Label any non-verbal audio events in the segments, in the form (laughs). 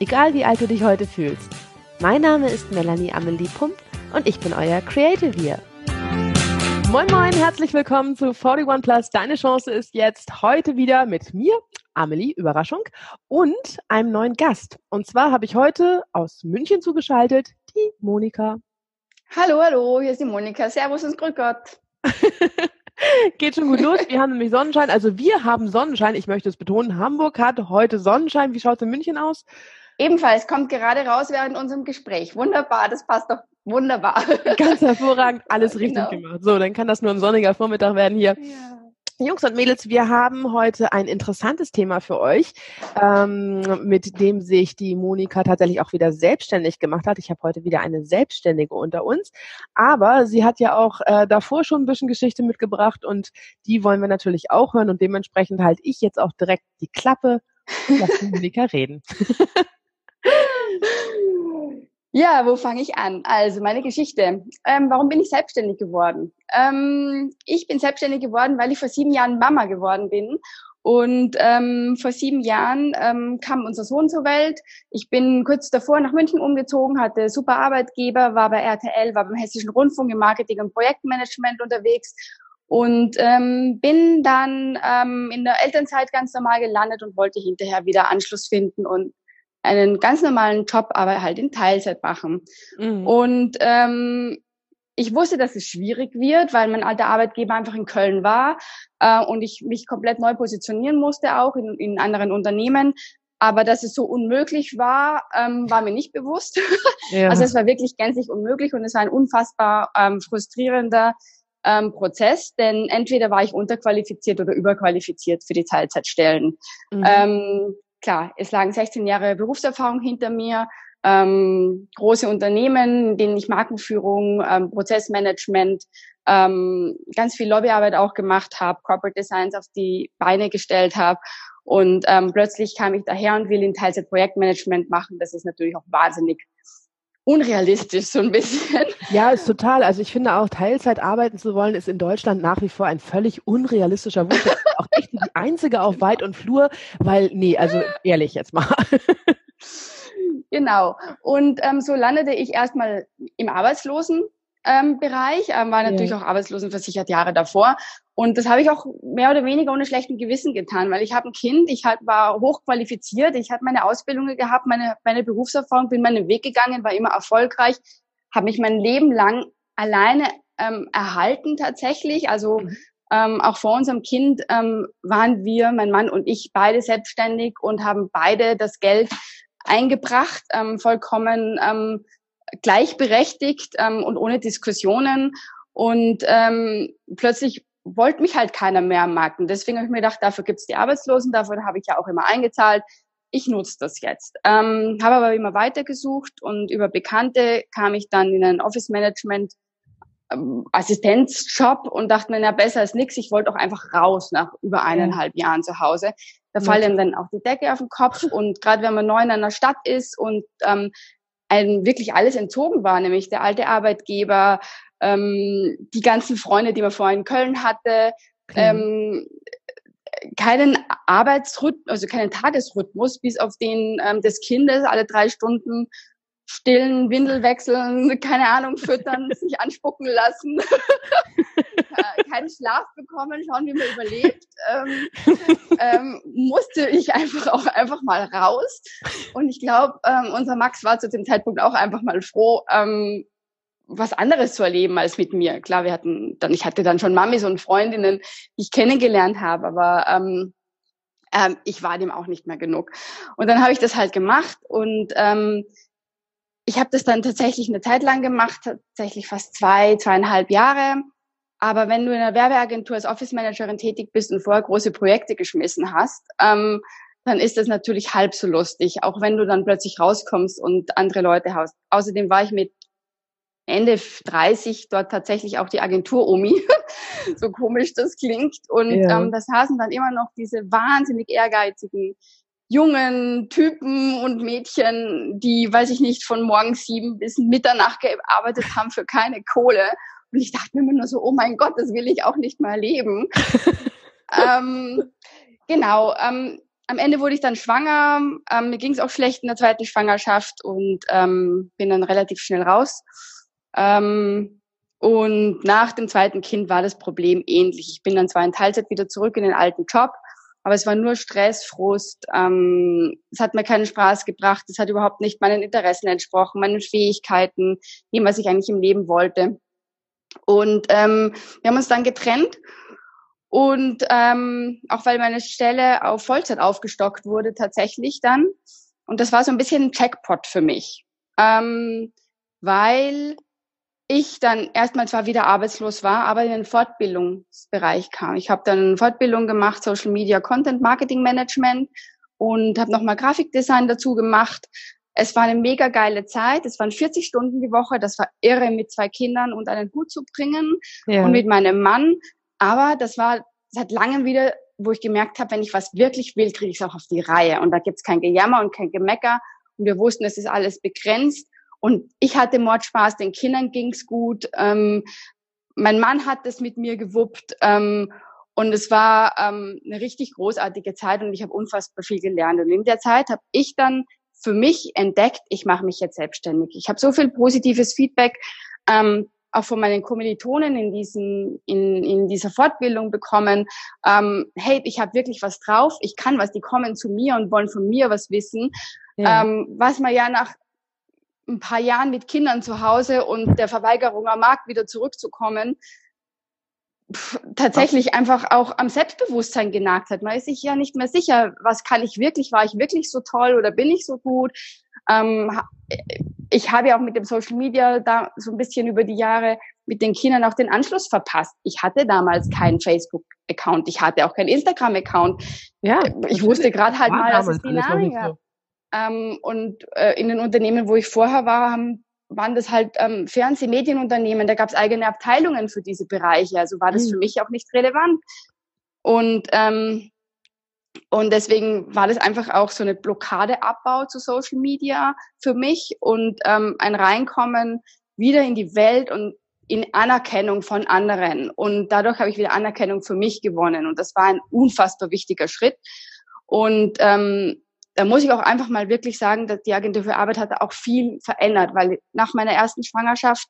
egal wie alt du dich heute fühlst. Mein Name ist Melanie Amelie Pump und ich bin euer Creative hier. Moin Moin, herzlich willkommen zu 41 Plus. Deine Chance ist jetzt heute wieder mit mir, Amelie, Überraschung, und einem neuen Gast. Und zwar habe ich heute aus München zugeschaltet die Monika. Hallo, hallo, hier ist die Monika. Servus und Grüß Gott. (laughs) Geht schon gut los. Wir haben nämlich Sonnenschein. Also wir haben Sonnenschein. Ich möchte es betonen. Hamburg hat heute Sonnenschein. Wie schaut es in München aus? Ebenfalls kommt gerade raus während unserem Gespräch. Wunderbar, das passt doch wunderbar. (laughs) Ganz hervorragend, alles (laughs) richtig genau. gemacht. So, dann kann das nur ein sonniger Vormittag werden hier. Ja. Jungs und Mädels, wir haben heute ein interessantes Thema für euch, ähm, mit dem sich die Monika tatsächlich auch wieder selbstständig gemacht hat. Ich habe heute wieder eine Selbstständige unter uns, aber sie hat ja auch äh, davor schon ein bisschen Geschichte mitgebracht und die wollen wir natürlich auch hören und dementsprechend halte ich jetzt auch direkt die Klappe und lasse (laughs) Monika reden. Ja, wo fange ich an? Also meine Geschichte. Ähm, warum bin ich selbstständig geworden? Ähm, ich bin selbstständig geworden, weil ich vor sieben Jahren Mama geworden bin. Und ähm, vor sieben Jahren ähm, kam unser Sohn zur Welt. Ich bin kurz davor nach München umgezogen, hatte super Arbeitgeber, war bei RTL, war beim Hessischen Rundfunk im Marketing und Projektmanagement unterwegs und ähm, bin dann ähm, in der Elternzeit ganz normal gelandet und wollte hinterher wieder Anschluss finden und einen ganz normalen Job, aber halt in Teilzeit machen. Mhm. Und ähm, ich wusste, dass es schwierig wird, weil mein alter Arbeitgeber einfach in Köln war äh, und ich mich komplett neu positionieren musste, auch in, in anderen Unternehmen. Aber dass es so unmöglich war, ähm, war mir nicht bewusst. Ja. Also es war wirklich gänzlich unmöglich und es war ein unfassbar ähm, frustrierender ähm, Prozess, denn entweder war ich unterqualifiziert oder überqualifiziert für die Teilzeitstellen. Mhm. Ähm, klar, es lagen 16 Jahre Berufserfahrung hinter mir, ähm, große Unternehmen, in denen ich Markenführung, ähm, Prozessmanagement, ähm, ganz viel Lobbyarbeit auch gemacht habe, Corporate Designs auf die Beine gestellt habe. Und ähm, plötzlich kam ich daher und will in Teilzeit Projektmanagement machen. Das ist natürlich auch wahnsinnig unrealistisch so ein bisschen. (laughs) Ja, ist total. Also ich finde auch Teilzeit arbeiten zu wollen, ist in Deutschland nach wie vor ein völlig unrealistischer Wunsch. auch echt die einzige auf Weit und Flur, weil, nee, also ehrlich jetzt mal. Genau. Und ähm, so landete ich erstmal im Arbeitslosen ähm, Bereich, ähm, war natürlich ja. auch arbeitslosenversichert Jahre davor. Und das habe ich auch mehr oder weniger ohne schlechten Gewissen getan, weil ich habe ein Kind, ich halt war hochqualifiziert, ich habe meine Ausbildungen gehabt, meine, meine Berufserfahrung, bin meinen Weg gegangen, war immer erfolgreich, habe mich mein Leben lang alleine ähm, erhalten tatsächlich. Also mhm. ähm, auch vor unserem Kind ähm, waren wir, mein Mann und ich, beide selbstständig und haben beide das Geld eingebracht, ähm, vollkommen ähm, gleichberechtigt ähm, und ohne Diskussionen. Und ähm, plötzlich wollte mich halt keiner mehr am Markt. Und deswegen habe ich mir gedacht, dafür gibt's die Arbeitslosen, dafür habe ich ja auch immer eingezahlt. Ich nutze das jetzt. Ähm, habe aber immer weitergesucht und über Bekannte kam ich dann in ein Office Management ähm, Assistenzjob und dachte mir, na besser als nix. Ich wollte auch einfach raus nach über eineinhalb Jahren zu Hause. Da fällt einem dann auch die Decke auf den Kopf (laughs) und gerade wenn man neu in einer Stadt ist und ähm, einem wirklich alles entzogen war, nämlich der alte Arbeitgeber, ähm, die ganzen Freunde, die man vorher in Köln hatte, ähm, keinen Arbeitsrhythmus, also keinen Tagesrhythmus, bis auf den ähm, des Kindes alle drei Stunden stillen, Windel wechseln, (laughs) keine Ahnung, füttern, sich anspucken lassen, (laughs) keinen Schlaf bekommen, schauen, wie man überlebt, ähm, ähm, musste ich einfach auch einfach mal raus. Und ich glaube, ähm, unser Max war zu dem Zeitpunkt auch einfach mal froh, ähm, was anderes zu erleben als mit mir. Klar, wir hatten dann, ich hatte dann schon Mamis und Freundinnen, die ich kennengelernt habe, aber ähm, ähm, ich war dem auch nicht mehr genug. Und dann habe ich das halt gemacht und ähm, ich habe das dann tatsächlich eine Zeit lang gemacht, tatsächlich fast zwei, zweieinhalb Jahre. Aber wenn du in einer Werbeagentur als Office Managerin tätig bist und vorher große Projekte geschmissen hast, ähm, dann ist das natürlich halb so lustig, auch wenn du dann plötzlich rauskommst und andere Leute hast. Außerdem war ich mit Ende 30 dort tatsächlich auch die Agentur Omi, (laughs) so komisch das klingt. Und ja. ähm, da saßen dann immer noch diese wahnsinnig ehrgeizigen jungen Typen und Mädchen, die, weiß ich nicht, von morgens sieben bis Mitternacht gearbeitet haben für keine Kohle. Und ich dachte mir immer nur so, oh mein Gott, das will ich auch nicht mal erleben. (laughs) ähm, genau. Ähm, am Ende wurde ich dann schwanger. Ähm, mir ging es auch schlecht in der zweiten Schwangerschaft und ähm, bin dann relativ schnell raus. Ähm, und nach dem zweiten Kind war das Problem ähnlich. Ich bin dann zwar in Teilzeit wieder zurück in den alten Job, aber es war nur Stress, Frust. Ähm, es hat mir keinen Spaß gebracht. Es hat überhaupt nicht meinen Interessen entsprochen, meinen Fähigkeiten, dem, was ich eigentlich im Leben wollte. Und ähm, wir haben uns dann getrennt. Und ähm, auch weil meine Stelle auf Vollzeit aufgestockt wurde tatsächlich dann. Und das war so ein bisschen ein Jackpot für mich. Ähm, weil ich dann erstmal zwar wieder arbeitslos war, aber in den Fortbildungsbereich kam. Ich habe dann eine Fortbildung gemacht, Social Media Content Marketing Management und habe nochmal Grafikdesign dazu gemacht. Es war eine mega geile Zeit. Es waren 40 Stunden die Woche. Das war irre, mit zwei Kindern und einen Hut zu bringen ja. und mit meinem Mann. Aber das war seit langem wieder, wo ich gemerkt habe, wenn ich was wirklich will, kriege ich es auch auf die Reihe. Und da gibt's kein Gejammer und kein Gemecker. Und wir wussten, es ist alles begrenzt. Und ich hatte Mordspaß, den Kindern ging's gut. Ähm, mein Mann hat das mit mir gewuppt. Ähm, und es war ähm, eine richtig großartige Zeit und ich habe unfassbar viel gelernt. Und in der Zeit habe ich dann für mich entdeckt, ich mache mich jetzt selbstständig. Ich habe so viel positives Feedback ähm, auch von meinen Kommilitonen in, diesen, in, in dieser Fortbildung bekommen. Ähm, hey, ich habe wirklich was drauf, ich kann was, die kommen zu mir und wollen von mir was wissen. Ja. Ähm, was man ja nach ein paar Jahren mit Kindern zu Hause und der Verweigerung am Markt wieder zurückzukommen, pff, tatsächlich einfach auch am Selbstbewusstsein genagt hat. Man ist sich ja nicht mehr sicher, was kann ich wirklich, war ich wirklich so toll oder bin ich so gut? Ähm, ich habe ja auch mit dem Social Media da so ein bisschen über die Jahre mit den Kindern auch den Anschluss verpasst. Ich hatte damals keinen Facebook-Account, ich hatte auch keinen Instagram-Account. Ja, ich wusste gerade halt mal, dass es die Namen gab. Ähm, und äh, in den Unternehmen, wo ich vorher war, haben, waren das halt ähm, Fernsehmedienunternehmen. Da gab es eigene Abteilungen für diese Bereiche. Also war das mhm. für mich auch nicht relevant. Und ähm, und deswegen war das einfach auch so eine Blockadeabbau zu Social Media für mich und ähm, ein Reinkommen wieder in die Welt und in Anerkennung von anderen. Und dadurch habe ich wieder Anerkennung für mich gewonnen. Und das war ein unfassbar wichtiger Schritt. Und ähm, da muss ich auch einfach mal wirklich sagen, dass die Agentur für Arbeit hat auch viel verändert, weil nach meiner ersten Schwangerschaft,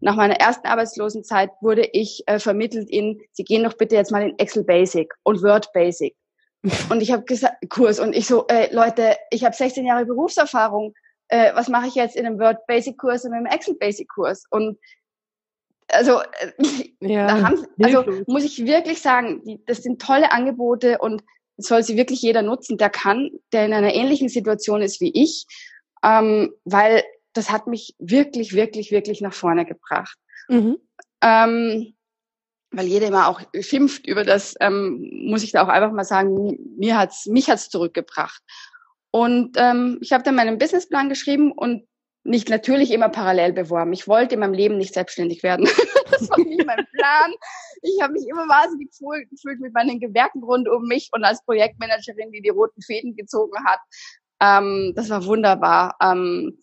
nach meiner ersten Arbeitslosenzeit wurde ich äh, vermittelt in, Sie gehen doch bitte jetzt mal in Excel Basic und Word Basic. (laughs) Und ich habe gesagt, Kurs, und ich so, äh, Leute, ich habe 16 Jahre Berufserfahrung, äh, was mache ich jetzt in einem Word Basic Kurs und einem Excel Basic Kurs? Und also, äh, (laughs) ja, da haben, also muss ich wirklich sagen, die, das sind tolle Angebote und soll sie wirklich jeder nutzen, der kann, der in einer ähnlichen Situation ist wie ich, ähm, weil das hat mich wirklich, wirklich, wirklich nach vorne gebracht. Mhm. Ähm, weil jeder immer auch schimpft über das, ähm, muss ich da auch einfach mal sagen, mir hat's, mich hat's zurückgebracht. Und ähm, ich habe dann meinen Businessplan geschrieben und nicht natürlich immer parallel beworben. Ich wollte in meinem Leben nicht selbstständig werden. (laughs) das war nicht mein Plan. Ich habe mich immer wahnsinnig gefühlt mit meinen Gewerken rund um mich und als Projektmanagerin, die die roten Fäden gezogen hat. Ähm, das war wunderbar. Ähm,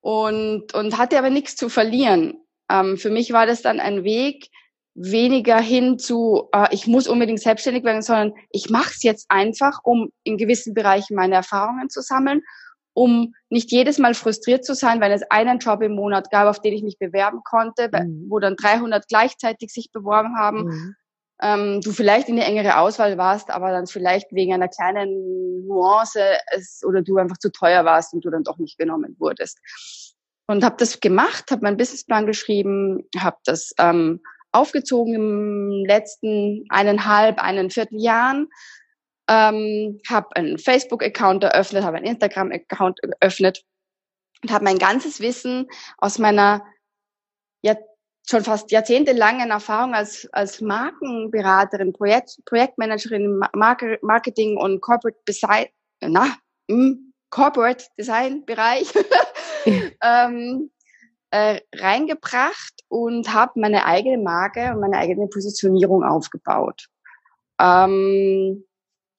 und, und hatte aber nichts zu verlieren. Ähm, für mich war das dann ein Weg, weniger hin zu, äh, ich muss unbedingt selbstständig werden, sondern ich mache es jetzt einfach, um in gewissen Bereichen meine Erfahrungen zu sammeln um nicht jedes Mal frustriert zu sein, weil es einen Job im Monat gab, auf den ich mich bewerben konnte, mhm. wo dann 300 gleichzeitig sich beworben haben. Mhm. Ähm, du vielleicht in die engere Auswahl warst, aber dann vielleicht wegen einer kleinen Nuance es, oder du einfach zu teuer warst und du dann doch nicht genommen wurdest. Und habe das gemacht, habe meinen Businessplan geschrieben, habe das ähm, aufgezogen im letzten eineinhalb, einen Vierteljahren ähm, habe einen Facebook-Account eröffnet, habe einen Instagram-Account eröffnet und habe mein ganzes Wissen aus meiner ja schon fast jahrzehntelangen Erfahrung als als Markenberaterin, Projekt, Projektmanagerin, Marketing und Corporate na, im Corporate Design Bereich (laughs) ähm, äh, reingebracht und habe meine eigene Marke und meine eigene Positionierung aufgebaut. Ähm,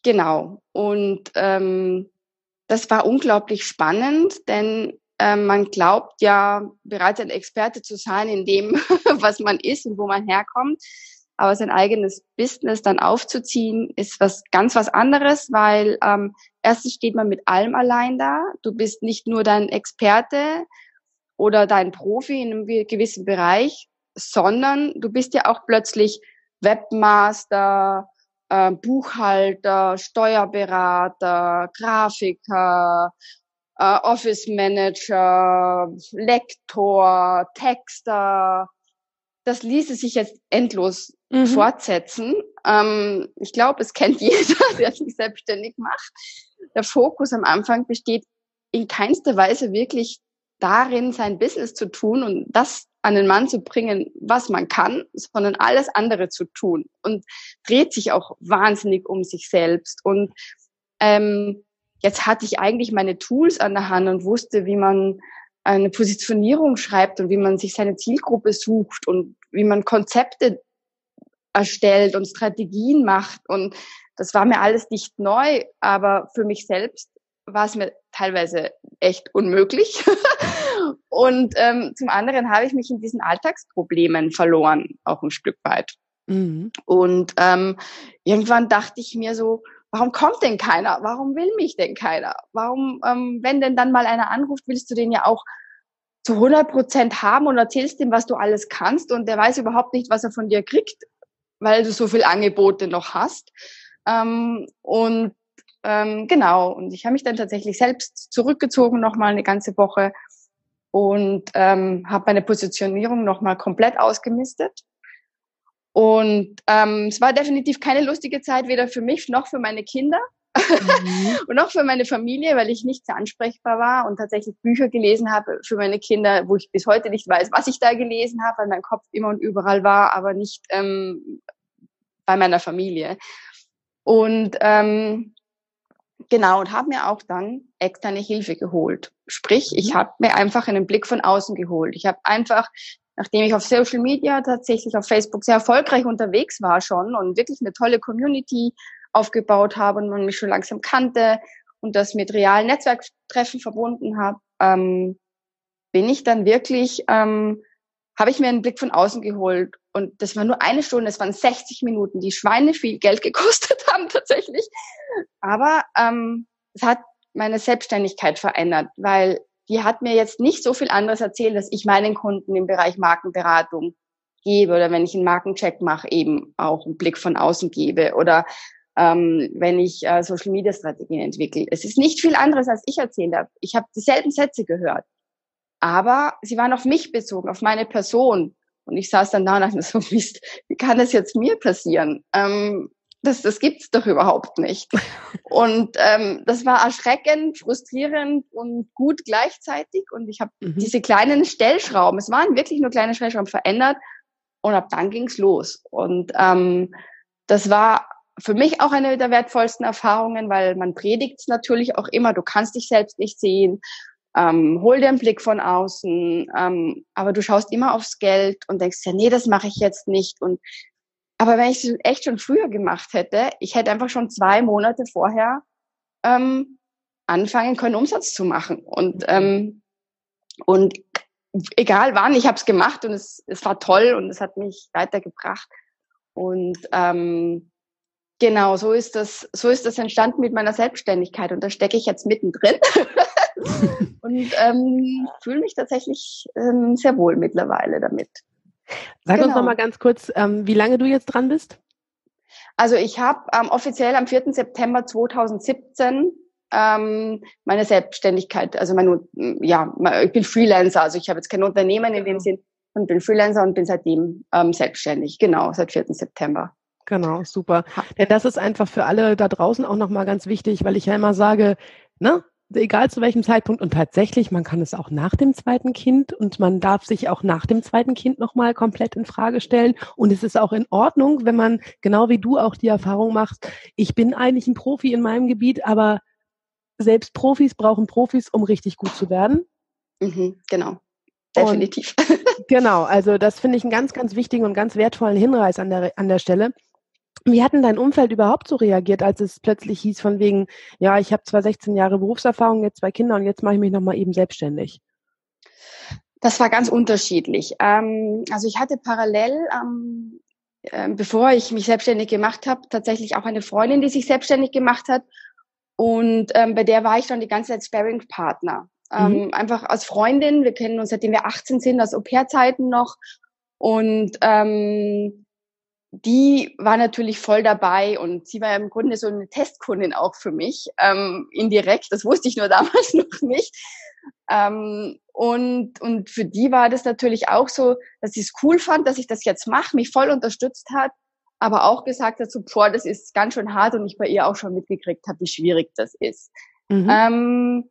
genau. Und ähm, das war unglaublich spannend, denn äh, man glaubt ja bereits ein Experte zu sein in dem, (laughs) was man ist und wo man herkommt. Aber sein eigenes Business dann aufzuziehen, ist was ganz was anderes, weil ähm, erstens steht man mit allem allein da. Du bist nicht nur dein Experte oder dein Profi in einem gewissen Bereich, sondern du bist ja auch plötzlich Webmaster, äh, Buchhalter, Steuerberater, Grafiker, äh, Office Manager, Lektor, Texter. Das ließe sich jetzt endlos mhm. fortsetzen. Ähm, ich glaube, es kennt (laughs) jeder, der sich selbstständig macht. Der Fokus am Anfang besteht in keinster Weise wirklich darin, sein Business zu tun und das an den Mann zu bringen, was man kann, sondern alles andere zu tun und dreht sich auch wahnsinnig um sich selbst. Und ähm, jetzt hatte ich eigentlich meine Tools an der Hand und wusste, wie man eine Positionierung schreibt und wie man sich seine Zielgruppe sucht und wie man Konzepte erstellt und Strategien macht. Und das war mir alles nicht neu, aber für mich selbst war es mir teilweise echt unmöglich. (laughs) und ähm, zum anderen habe ich mich in diesen Alltagsproblemen verloren, auch ein Stück weit. Mhm. Und ähm, irgendwann dachte ich mir so, warum kommt denn keiner? Warum will mich denn keiner? Warum, ähm, wenn denn dann mal einer anruft, willst du den ja auch zu 100 Prozent haben und erzählst ihm, was du alles kannst und der weiß überhaupt nicht, was er von dir kriegt, weil du so viel Angebote noch hast. Ähm, und ähm, genau, und ich habe mich dann tatsächlich selbst zurückgezogen, nochmal eine ganze Woche und ähm, habe meine Positionierung nochmal komplett ausgemistet und ähm, es war definitiv keine lustige Zeit, weder für mich noch für meine Kinder mhm. (laughs) und noch für meine Familie, weil ich nicht sehr ansprechbar war und tatsächlich Bücher gelesen habe für meine Kinder, wo ich bis heute nicht weiß, was ich da gelesen habe, weil mein Kopf immer und überall war, aber nicht ähm, bei meiner Familie. Und ähm, genau, und habe mir auch dann externe Hilfe geholt. Sprich, ich mhm. habe mir einfach einen Blick von außen geholt. Ich habe einfach nachdem ich auf Social Media tatsächlich auf Facebook sehr erfolgreich unterwegs war schon und wirklich eine tolle Community aufgebaut habe und man mich schon langsam kannte und das mit realen Netzwerktreffen verbunden habe, ähm, bin ich dann wirklich, ähm, habe ich mir einen Blick von außen geholt. Und das war nur eine Stunde, es waren 60 Minuten, die Schweine viel Geld gekostet (laughs) haben tatsächlich. Aber ähm, es hat meine Selbstständigkeit verändert, weil die hat mir jetzt nicht so viel anderes erzählt, dass ich meinen Kunden im Bereich Markenberatung gebe oder wenn ich einen Markencheck mache, eben auch einen Blick von außen gebe oder ähm, wenn ich äh, Social Media Strategien entwickle. Es ist nicht viel anderes, als ich erzählt habe. Ich habe dieselben Sätze gehört, aber sie waren auf mich bezogen, auf meine Person. Und ich saß dann da und dachte so, (laughs) Mist, wie kann das jetzt mir passieren? Ähm, das, das gibt's doch überhaupt nicht. Und ähm, das war erschreckend, frustrierend und gut gleichzeitig. Und ich habe mhm. diese kleinen Stellschrauben, es waren wirklich nur kleine Stellschrauben verändert und ab dann ging's los. Und ähm, das war für mich auch eine der wertvollsten Erfahrungen, weil man predigt's natürlich auch immer, du kannst dich selbst nicht sehen, ähm, hol dir einen Blick von außen, ähm, aber du schaust immer aufs Geld und denkst ja, nee, das mache ich jetzt nicht. Und aber wenn ich es echt schon früher gemacht hätte, ich hätte einfach schon zwei Monate vorher ähm, anfangen können, Umsatz zu machen. Und, ähm, und egal wann, ich habe es gemacht und es, es war toll und es hat mich weitergebracht. Und ähm, genau, so ist das, so ist das entstanden mit meiner Selbstständigkeit und da stecke ich jetzt mittendrin (laughs) (laughs) und ähm, fühle mich tatsächlich ähm, sehr wohl mittlerweile damit. Sag genau. uns noch mal ganz kurz, ähm, wie lange du jetzt dran bist? Also ich habe ähm, offiziell am 4. September 2017 ähm, meine Selbstständigkeit, also mein, ja, ich bin Freelancer, also ich habe jetzt kein Unternehmen in dem genau. Sinn und bin Freelancer und bin seitdem ähm, selbstständig, genau, seit 4. September. Genau, super. Denn das ist einfach für alle da draußen auch nochmal ganz wichtig, weil ich ja immer sage, ne, egal zu welchem Zeitpunkt. Und tatsächlich, man kann es auch nach dem zweiten Kind und man darf sich auch nach dem zweiten Kind nochmal komplett in Frage stellen. Und es ist auch in Ordnung, wenn man genau wie du auch die Erfahrung machst, ich bin eigentlich ein Profi in meinem Gebiet, aber selbst Profis brauchen Profis, um richtig gut zu werden. Mhm, genau. Definitiv. Und, (laughs) genau, also das finde ich einen ganz, ganz wichtigen und ganz wertvollen Hinweis an der, an der Stelle. Wie hat denn dein Umfeld überhaupt so reagiert, als es plötzlich hieß von wegen, ja, ich habe zwar 16 Jahre Berufserfahrung, jetzt zwei Kinder und jetzt mache ich mich nochmal eben selbstständig? Das war ganz unterschiedlich. Ähm, also ich hatte parallel, ähm, äh, bevor ich mich selbstständig gemacht habe, tatsächlich auch eine Freundin, die sich selbstständig gemacht hat. Und ähm, bei der war ich dann die ganze Zeit Sparing-Partner. Ähm, mhm. Einfach als Freundin. Wir kennen uns, seitdem wir 18 sind, aus Au-pair-Zeiten noch. Und ähm, die war natürlich voll dabei und sie war im Grunde so eine Testkundin auch für mich, ähm, indirekt. Das wusste ich nur (laughs) damals noch nicht. Ähm, und, und für die war das natürlich auch so, dass sie es cool fand, dass ich das jetzt mache, mich voll unterstützt hat, aber auch gesagt hat, so, boah, das ist ganz schön hart und ich bei ihr auch schon mitgekriegt habe, wie schwierig das ist. Mhm. Ähm,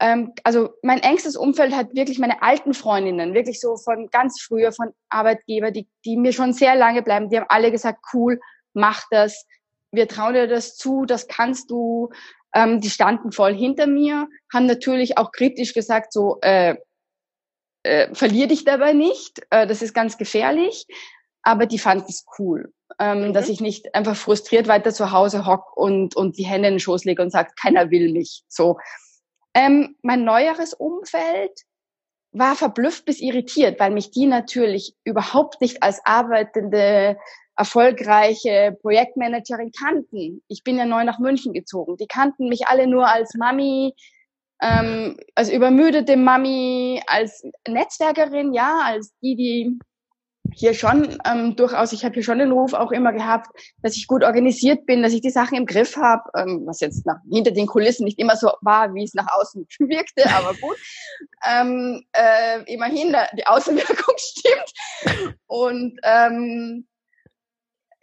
ähm, also mein engstes Umfeld hat wirklich meine alten Freundinnen, wirklich so von ganz früher, von Arbeitgeber, die, die mir schon sehr lange bleiben, die haben alle gesagt, cool, mach das, wir trauen dir das zu, das kannst du. Ähm, die standen voll hinter mir, haben natürlich auch kritisch gesagt, so, äh, äh, verlier dich dabei nicht, äh, das ist ganz gefährlich, aber die fanden es cool. Ähm, mhm. dass ich nicht einfach frustriert weiter zu Hause hock und, und die Hände in den Schoß lege und sagt, keiner will mich. So. Ähm, mein neueres Umfeld war verblüfft bis irritiert, weil mich die natürlich überhaupt nicht als arbeitende, erfolgreiche Projektmanagerin kannten. Ich bin ja neu nach München gezogen. Die kannten mich alle nur als Mami, ähm, als übermüdete Mami, als Netzwerkerin, ja, als die, die hier schon ähm, durchaus, ich habe hier schon den Ruf auch immer gehabt, dass ich gut organisiert bin, dass ich die Sachen im Griff habe, ähm, was jetzt nach, hinter den Kulissen nicht immer so war, wie es nach außen (laughs) wirkte, aber gut. ähm, äh, immerhin, die Außenwirkung (laughs) stimmt. Und ähm,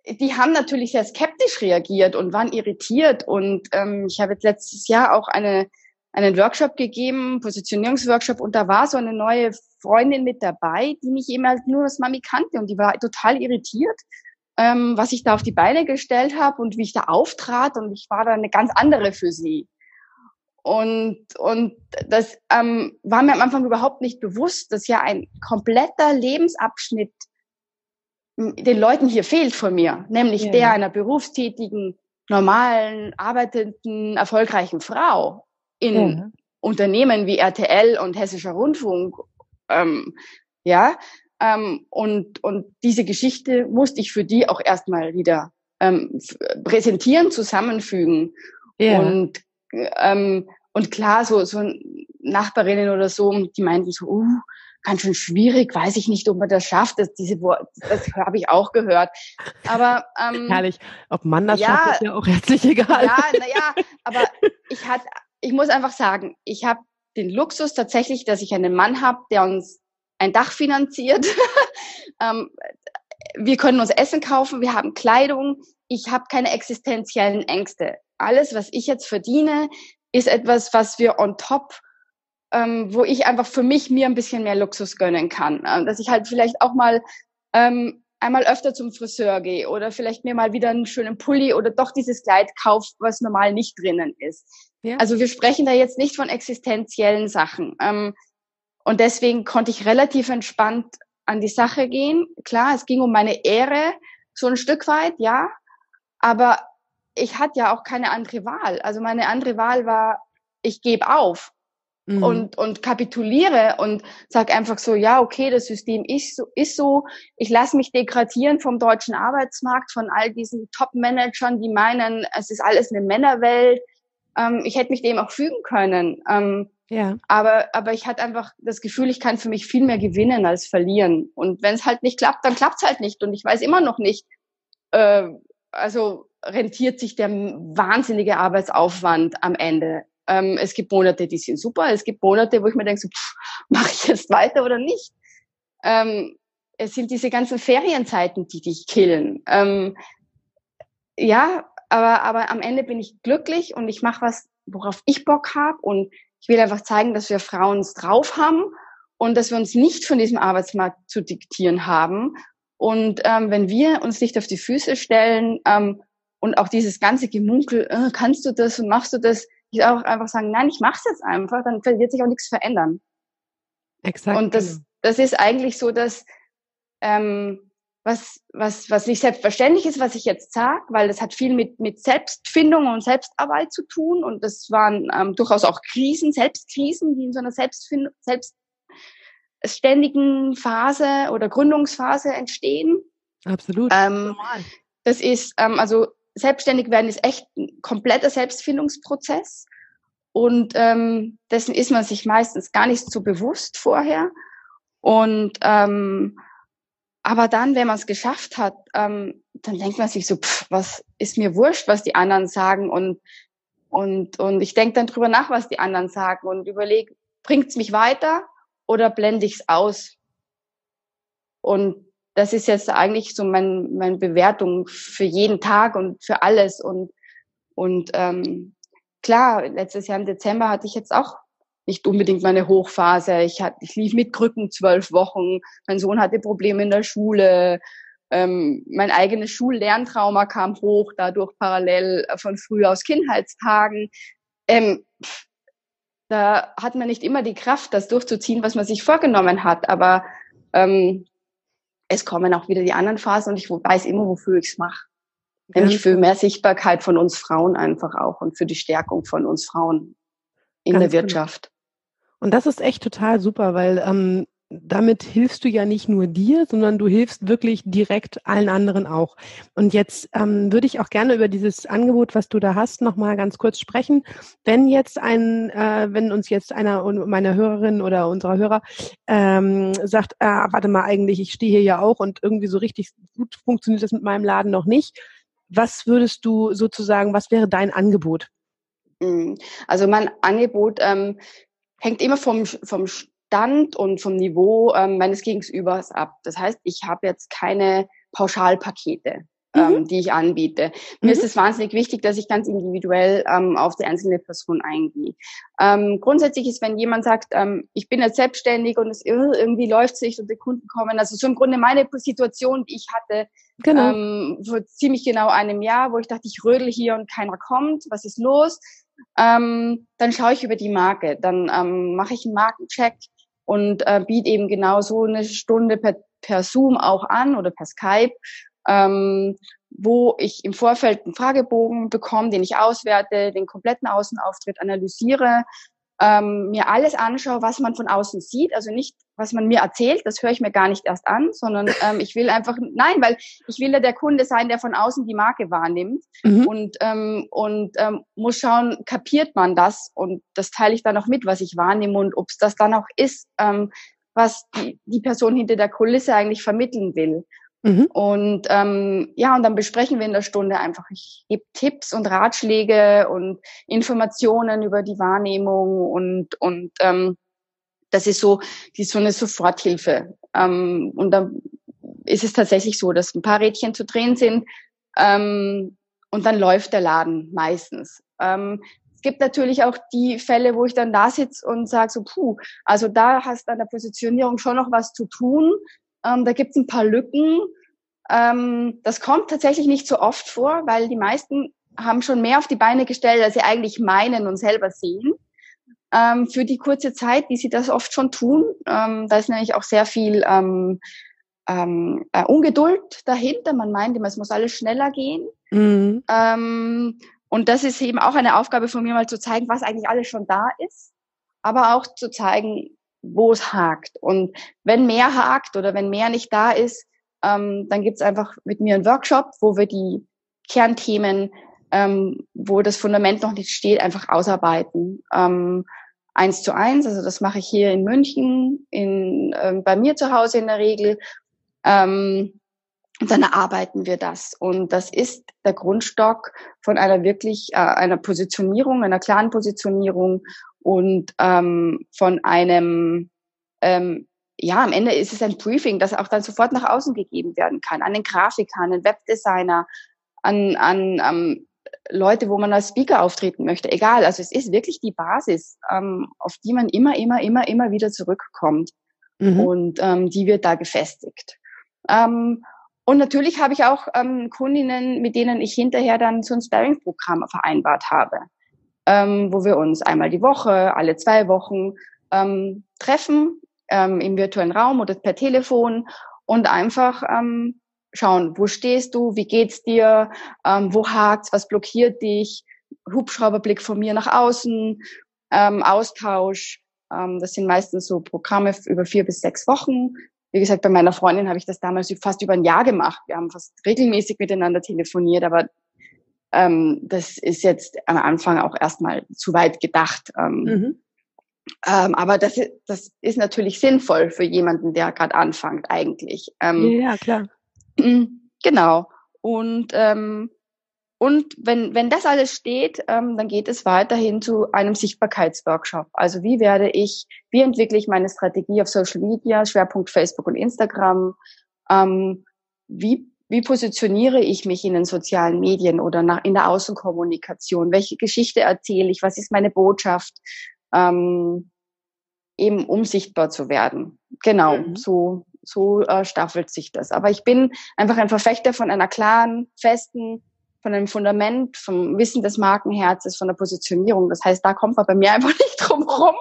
die haben natürlich sehr skeptisch reagiert und waren irritiert. Und ähm, ich habe jetzt letztes Jahr auch eine einen Workshop gegeben, Positionierungsworkshop, und da war so eine neue Freundin mit dabei, die mich eben halt nur als Mami kannte und die war total irritiert, ähm, was ich da auf die Beine gestellt habe und wie ich da auftrat und ich war da eine ganz andere für sie. Und, und das ähm, war mir am Anfang überhaupt nicht bewusst, dass ja ein kompletter Lebensabschnitt den Leuten hier fehlt von mir, nämlich ja. der einer berufstätigen, normalen, arbeitenden, erfolgreichen Frau in ja. Unternehmen wie RTL und Hessischer Rundfunk. Ähm, ja, ähm, und, und diese Geschichte musste ich für die auch erstmal wieder ähm, präsentieren, zusammenfügen. Ja. Und, ähm, und klar, so, so Nachbarinnen oder so, die meinten so, uh, ganz schön schwierig, weiß ich nicht, ob man das schafft. Das, diese Wort, das habe ich auch gehört. Aber ähm, herrlich, ob man das ja, schafft, ist ja auch herzlich egal. Ja, naja, aber ich hatte ich muss einfach sagen, ich habe den Luxus tatsächlich, dass ich einen Mann habe, der uns ein Dach finanziert. (laughs) ähm, wir können uns Essen kaufen, wir haben Kleidung. Ich habe keine existenziellen Ängste. Alles, was ich jetzt verdiene, ist etwas, was wir on top, ähm, wo ich einfach für mich mir ein bisschen mehr Luxus gönnen kann. Ähm, dass ich halt vielleicht auch mal ähm, einmal öfter zum Friseur gehe oder vielleicht mir mal wieder einen schönen Pulli oder doch dieses Kleid kaufe, was normal nicht drinnen ist. Ja. Also wir sprechen da jetzt nicht von existenziellen Sachen. Ähm, und deswegen konnte ich relativ entspannt an die Sache gehen. Klar, es ging um meine Ehre, so ein Stück weit, ja. Aber ich hatte ja auch keine andere Wahl. Also meine andere Wahl war, ich gebe auf mhm. und, und kapituliere und sag einfach so, ja, okay, das System ist so, ist so. Ich lasse mich degradieren vom deutschen Arbeitsmarkt, von all diesen Top-Managern, die meinen, es ist alles eine Männerwelt. Ähm, ich hätte mich dem auch fügen können. Ähm, ja. Aber, aber ich hatte einfach das Gefühl, ich kann für mich viel mehr gewinnen als verlieren. Und wenn es halt nicht klappt, dann klappt es halt nicht. Und ich weiß immer noch nicht, äh, also rentiert sich der wahnsinnige Arbeitsaufwand am Ende. Ähm, es gibt Monate, die sind super. Es gibt Monate, wo ich mir denke, so, mache ich jetzt weiter oder nicht? Ähm, es sind diese ganzen Ferienzeiten, die dich killen. Ähm, ja, aber, aber am Ende bin ich glücklich und ich mache was, worauf ich Bock habe und ich will einfach zeigen, dass wir Frauen es drauf haben und dass wir uns nicht von diesem Arbeitsmarkt zu diktieren haben. Und ähm, wenn wir uns nicht auf die Füße stellen ähm, und auch dieses ganze Gemunkel, äh, kannst du das und machst du das, ich auch einfach sagen, nein, ich mache es jetzt einfach, dann wird sich auch nichts verändern. Exakt. Und das, genau. das ist eigentlich so, dass ähm, was, was, was nicht selbstverständlich ist, was ich jetzt sage, weil das hat viel mit, mit Selbstfindung und Selbstarbeit zu tun. Und das waren ähm, durchaus auch Krisen, Selbstkrisen, die in so einer Selbstfind selbstständigen Phase oder Gründungsphase entstehen. Absolut. Ähm, das ist, ähm, also selbstständig werden ist echt ein kompletter Selbstfindungsprozess. Und ähm, dessen ist man sich meistens gar nicht so bewusst vorher. Und ähm, aber dann, wenn man es geschafft hat, ähm, dann denkt man sich so, pff, was ist mir wurscht, was die anderen sagen und und und ich denke dann drüber nach, was die anderen sagen und überlege, bringt's mich weiter oder blende ich's aus? Und das ist jetzt eigentlich so mein, meine Bewertung für jeden Tag und für alles und und ähm, klar, letztes Jahr im Dezember hatte ich jetzt auch nicht unbedingt meine Hochphase. Ich, hatte, ich lief mit Krücken zwölf Wochen. Mein Sohn hatte Probleme in der Schule. Ähm, mein eigenes Schullerntrauma kam hoch, dadurch parallel von früher aus Kindheitstagen. Ähm, da hat man nicht immer die Kraft, das durchzuziehen, was man sich vorgenommen hat. Aber ähm, es kommen auch wieder die anderen Phasen und ich weiß immer, wofür ich es mache. Nämlich für mehr Sichtbarkeit von uns Frauen einfach auch und für die Stärkung von uns Frauen in Ganz der genau. Wirtschaft. Und das ist echt total super, weil ähm, damit hilfst du ja nicht nur dir, sondern du hilfst wirklich direkt allen anderen auch. Und jetzt ähm, würde ich auch gerne über dieses Angebot, was du da hast, nochmal ganz kurz sprechen. Wenn jetzt ein, äh, wenn uns jetzt einer meiner Hörerinnen oder unserer Hörer ähm, sagt, äh, warte mal, eigentlich, ich stehe hier ja auch und irgendwie so richtig gut funktioniert das mit meinem Laden noch nicht. Was würdest du sozusagen, was wäre dein Angebot? Mhm. Also mein Angebot ähm, hängt immer vom, vom Stand und vom Niveau ähm, meines Gegenübers ab. Das heißt, ich habe jetzt keine Pauschalpakete, ähm, mhm. die ich anbiete. Mir mhm. ist es wahnsinnig wichtig, dass ich ganz individuell ähm, auf die einzelne Person eingehe. Ähm, grundsätzlich ist, wenn jemand sagt, ähm, ich bin jetzt selbstständig und es irgendwie läuft sich und die Kunden kommen, also so im Grunde meine Situation, die ich hatte, genau. ähm, vor ziemlich genau einem Jahr, wo ich dachte, ich rödel hier und keiner kommt, was ist los? ähm, dann schaue ich über die Marke. Dann ähm, mache ich einen Markencheck und äh, biete eben genau so eine Stunde per, per Zoom auch an oder per Skype, ähm, wo ich im Vorfeld einen Fragebogen bekomme, den ich auswerte, den kompletten Außenauftritt analysiere, ähm, mir alles anschaue, was man von außen sieht, also nicht, was man mir erzählt, das höre ich mir gar nicht erst an, sondern (laughs) ähm, ich will einfach, nein, weil ich will ja der Kunde sein, der von außen die Marke wahrnimmt mhm. und, ähm, und ähm, muss schauen, kapiert man das und das teile ich dann auch mit, was ich wahrnehme und ob es das dann auch ist, ähm, was die, die Person hinter der Kulisse eigentlich vermitteln will. Mhm. Und ähm, ja, und dann besprechen wir in der Stunde einfach. Ich gebe Tipps und Ratschläge und Informationen über die Wahrnehmung und und ähm, das ist so, die ist so eine Soforthilfe. Ähm, und dann ist es tatsächlich so, dass ein paar Rädchen zu drehen sind ähm, und dann läuft der Laden meistens. Ähm, es gibt natürlich auch die Fälle, wo ich dann da sitze und sage so, puh, also da hast du an der Positionierung schon noch was zu tun. Ähm, da gibt es ein paar Lücken. Ähm, das kommt tatsächlich nicht so oft vor, weil die meisten haben schon mehr auf die Beine gestellt, als sie eigentlich meinen und selber sehen. Ähm, für die kurze Zeit, die sie das oft schon tun. Ähm, da ist nämlich auch sehr viel ähm, ähm, äh, Ungeduld dahinter. Man meint immer, es muss alles schneller gehen. Mhm. Ähm, und das ist eben auch eine Aufgabe von mir, mal zu zeigen, was eigentlich alles schon da ist, aber auch zu zeigen, wo es hakt. Und wenn mehr hakt oder wenn mehr nicht da ist, ähm, dann gibt's einfach mit mir einen Workshop, wo wir die Kernthemen, ähm, wo das Fundament noch nicht steht, einfach ausarbeiten. Ähm, eins zu eins, also das mache ich hier in München, in, ähm, bei mir zu Hause in der Regel. Ähm, und dann erarbeiten wir das. Und das ist der Grundstock von einer wirklich, äh, einer Positionierung, einer klaren Positionierung und ähm, von einem, ähm, ja, am Ende ist es ein Briefing, das auch dann sofort nach außen gegeben werden kann, an den Grafiker, an den Webdesigner, an, an ähm, Leute, wo man als Speaker auftreten möchte. Egal, also es ist wirklich die Basis, ähm, auf die man immer, immer, immer, immer wieder zurückkommt. Mhm. Und ähm, die wird da gefestigt. Ähm, und natürlich habe ich auch ähm, Kundinnen, mit denen ich hinterher dann so ein Sparring-Programm vereinbart habe. ähm, wo wir uns einmal die Woche, alle zwei Wochen ähm, treffen ähm, im virtuellen Raum oder per Telefon und einfach ähm, schauen, wo stehst du, wie geht's dir, ähm, wo hakt's, was blockiert dich, Hubschrauberblick von mir nach außen, ähm, Austausch. Ähm, das sind meistens so Programme über vier bis sechs Wochen. Wie gesagt, bei meiner Freundin habe ich das damals fast über ein Jahr gemacht. Wir haben fast regelmäßig miteinander telefoniert, aber ähm, das ist jetzt am Anfang auch erstmal zu weit gedacht. Ähm, mhm. ähm, aber das, das ist natürlich sinnvoll für jemanden, der gerade anfängt eigentlich. Ähm, ja, klar. Genau. Und ähm, und wenn, wenn das alles steht, ähm, dann geht es weiterhin zu einem Sichtbarkeitsworkshop. Also wie werde ich, wie entwickle ich meine Strategie auf Social Media, Schwerpunkt Facebook und Instagram? Ähm, wie, wie positioniere ich mich in den sozialen Medien oder nach, in der Außenkommunikation? Welche Geschichte erzähle ich? Was ist meine Botschaft? Ähm, eben um sichtbar zu werden. Genau, mhm. so, so äh, staffelt sich das. Aber ich bin einfach ein Verfechter von einer klaren, festen, von einem Fundament, vom Wissen des Markenherzes, von der Positionierung. Das heißt, da kommt man bei mir einfach (laughs) nicht drum rum.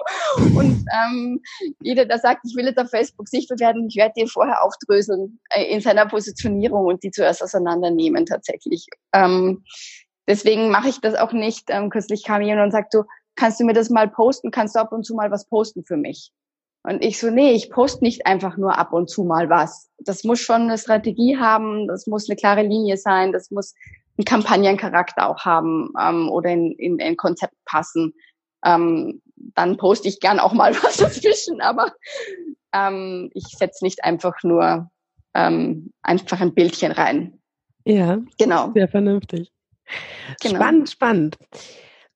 Und ähm, jeder, der sagt, ich will jetzt auf Facebook sichtbar werden, ich werde den vorher aufdröseln äh, in seiner Positionierung und die zuerst auseinandernehmen tatsächlich. Ähm, deswegen mache ich das auch nicht. Ähm, kürzlich kam jemand und sagt, du, kannst du mir das mal posten? Kannst du ab und zu mal was posten für mich? Und ich so, nee, ich poste nicht einfach nur ab und zu mal was. Das muss schon eine Strategie haben, das muss eine klare Linie sein, das muss einen Kampagnencharakter auch haben ähm, oder in, in ein Konzept passen. Ähm, dann poste ich gern auch mal (laughs) was dazwischen, aber ähm, ich setze nicht einfach nur ähm, einfach ein Bildchen rein. Ja, genau. Sehr vernünftig. Genau. Spannend, spannend.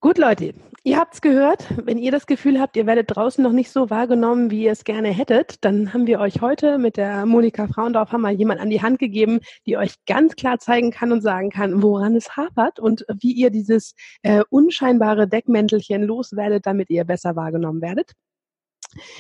Gut, Leute, ihr habt's gehört. Wenn ihr das Gefühl habt, ihr werdet draußen noch nicht so wahrgenommen, wie ihr es gerne hättet, dann haben wir euch heute mit der Monika Frauendorf haben wir jemand an die Hand gegeben, die euch ganz klar zeigen kann und sagen kann, woran es hapert und wie ihr dieses äh, unscheinbare Deckmäntelchen loswerdet, damit ihr besser wahrgenommen werdet.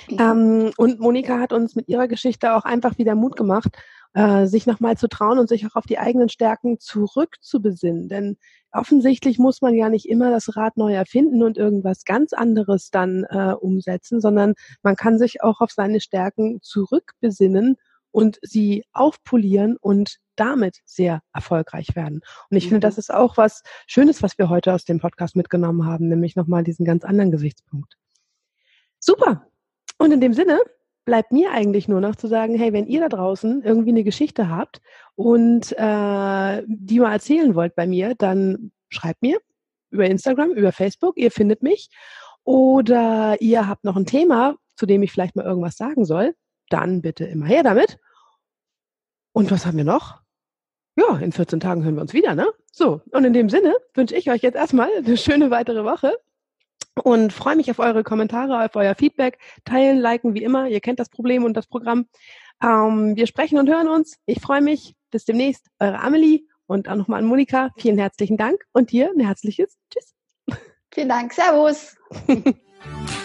Ähm, und Monika hat uns mit ihrer Geschichte auch einfach wieder Mut gemacht, äh, sich nochmal zu trauen und sich auch auf die eigenen Stärken zurückzubesinnen. Denn offensichtlich muss man ja nicht immer das Rad neu erfinden und irgendwas ganz anderes dann äh, umsetzen, sondern man kann sich auch auf seine Stärken zurückbesinnen und sie aufpolieren und damit sehr erfolgreich werden. Und ich mhm. finde, das ist auch was Schönes, was wir heute aus dem Podcast mitgenommen haben, nämlich nochmal diesen ganz anderen Gesichtspunkt. Super. Und in dem Sinne bleibt mir eigentlich nur noch zu sagen, hey, wenn ihr da draußen irgendwie eine Geschichte habt und äh, die mal erzählen wollt bei mir, dann schreibt mir über Instagram, über Facebook, ihr findet mich. Oder ihr habt noch ein Thema, zu dem ich vielleicht mal irgendwas sagen soll, dann bitte immer her damit. Und was haben wir noch? Ja, in 14 Tagen hören wir uns wieder, ne? So, und in dem Sinne wünsche ich euch jetzt erstmal eine schöne weitere Woche und freue mich auf eure Kommentare, auf euer Feedback. Teilen, liken, wie immer. Ihr kennt das Problem und das Programm. Ähm, wir sprechen und hören uns. Ich freue mich. Bis demnächst. Eure Amelie und auch nochmal an Monika. Vielen herzlichen Dank und dir ein herzliches Tschüss. Vielen Dank. Servus. (laughs)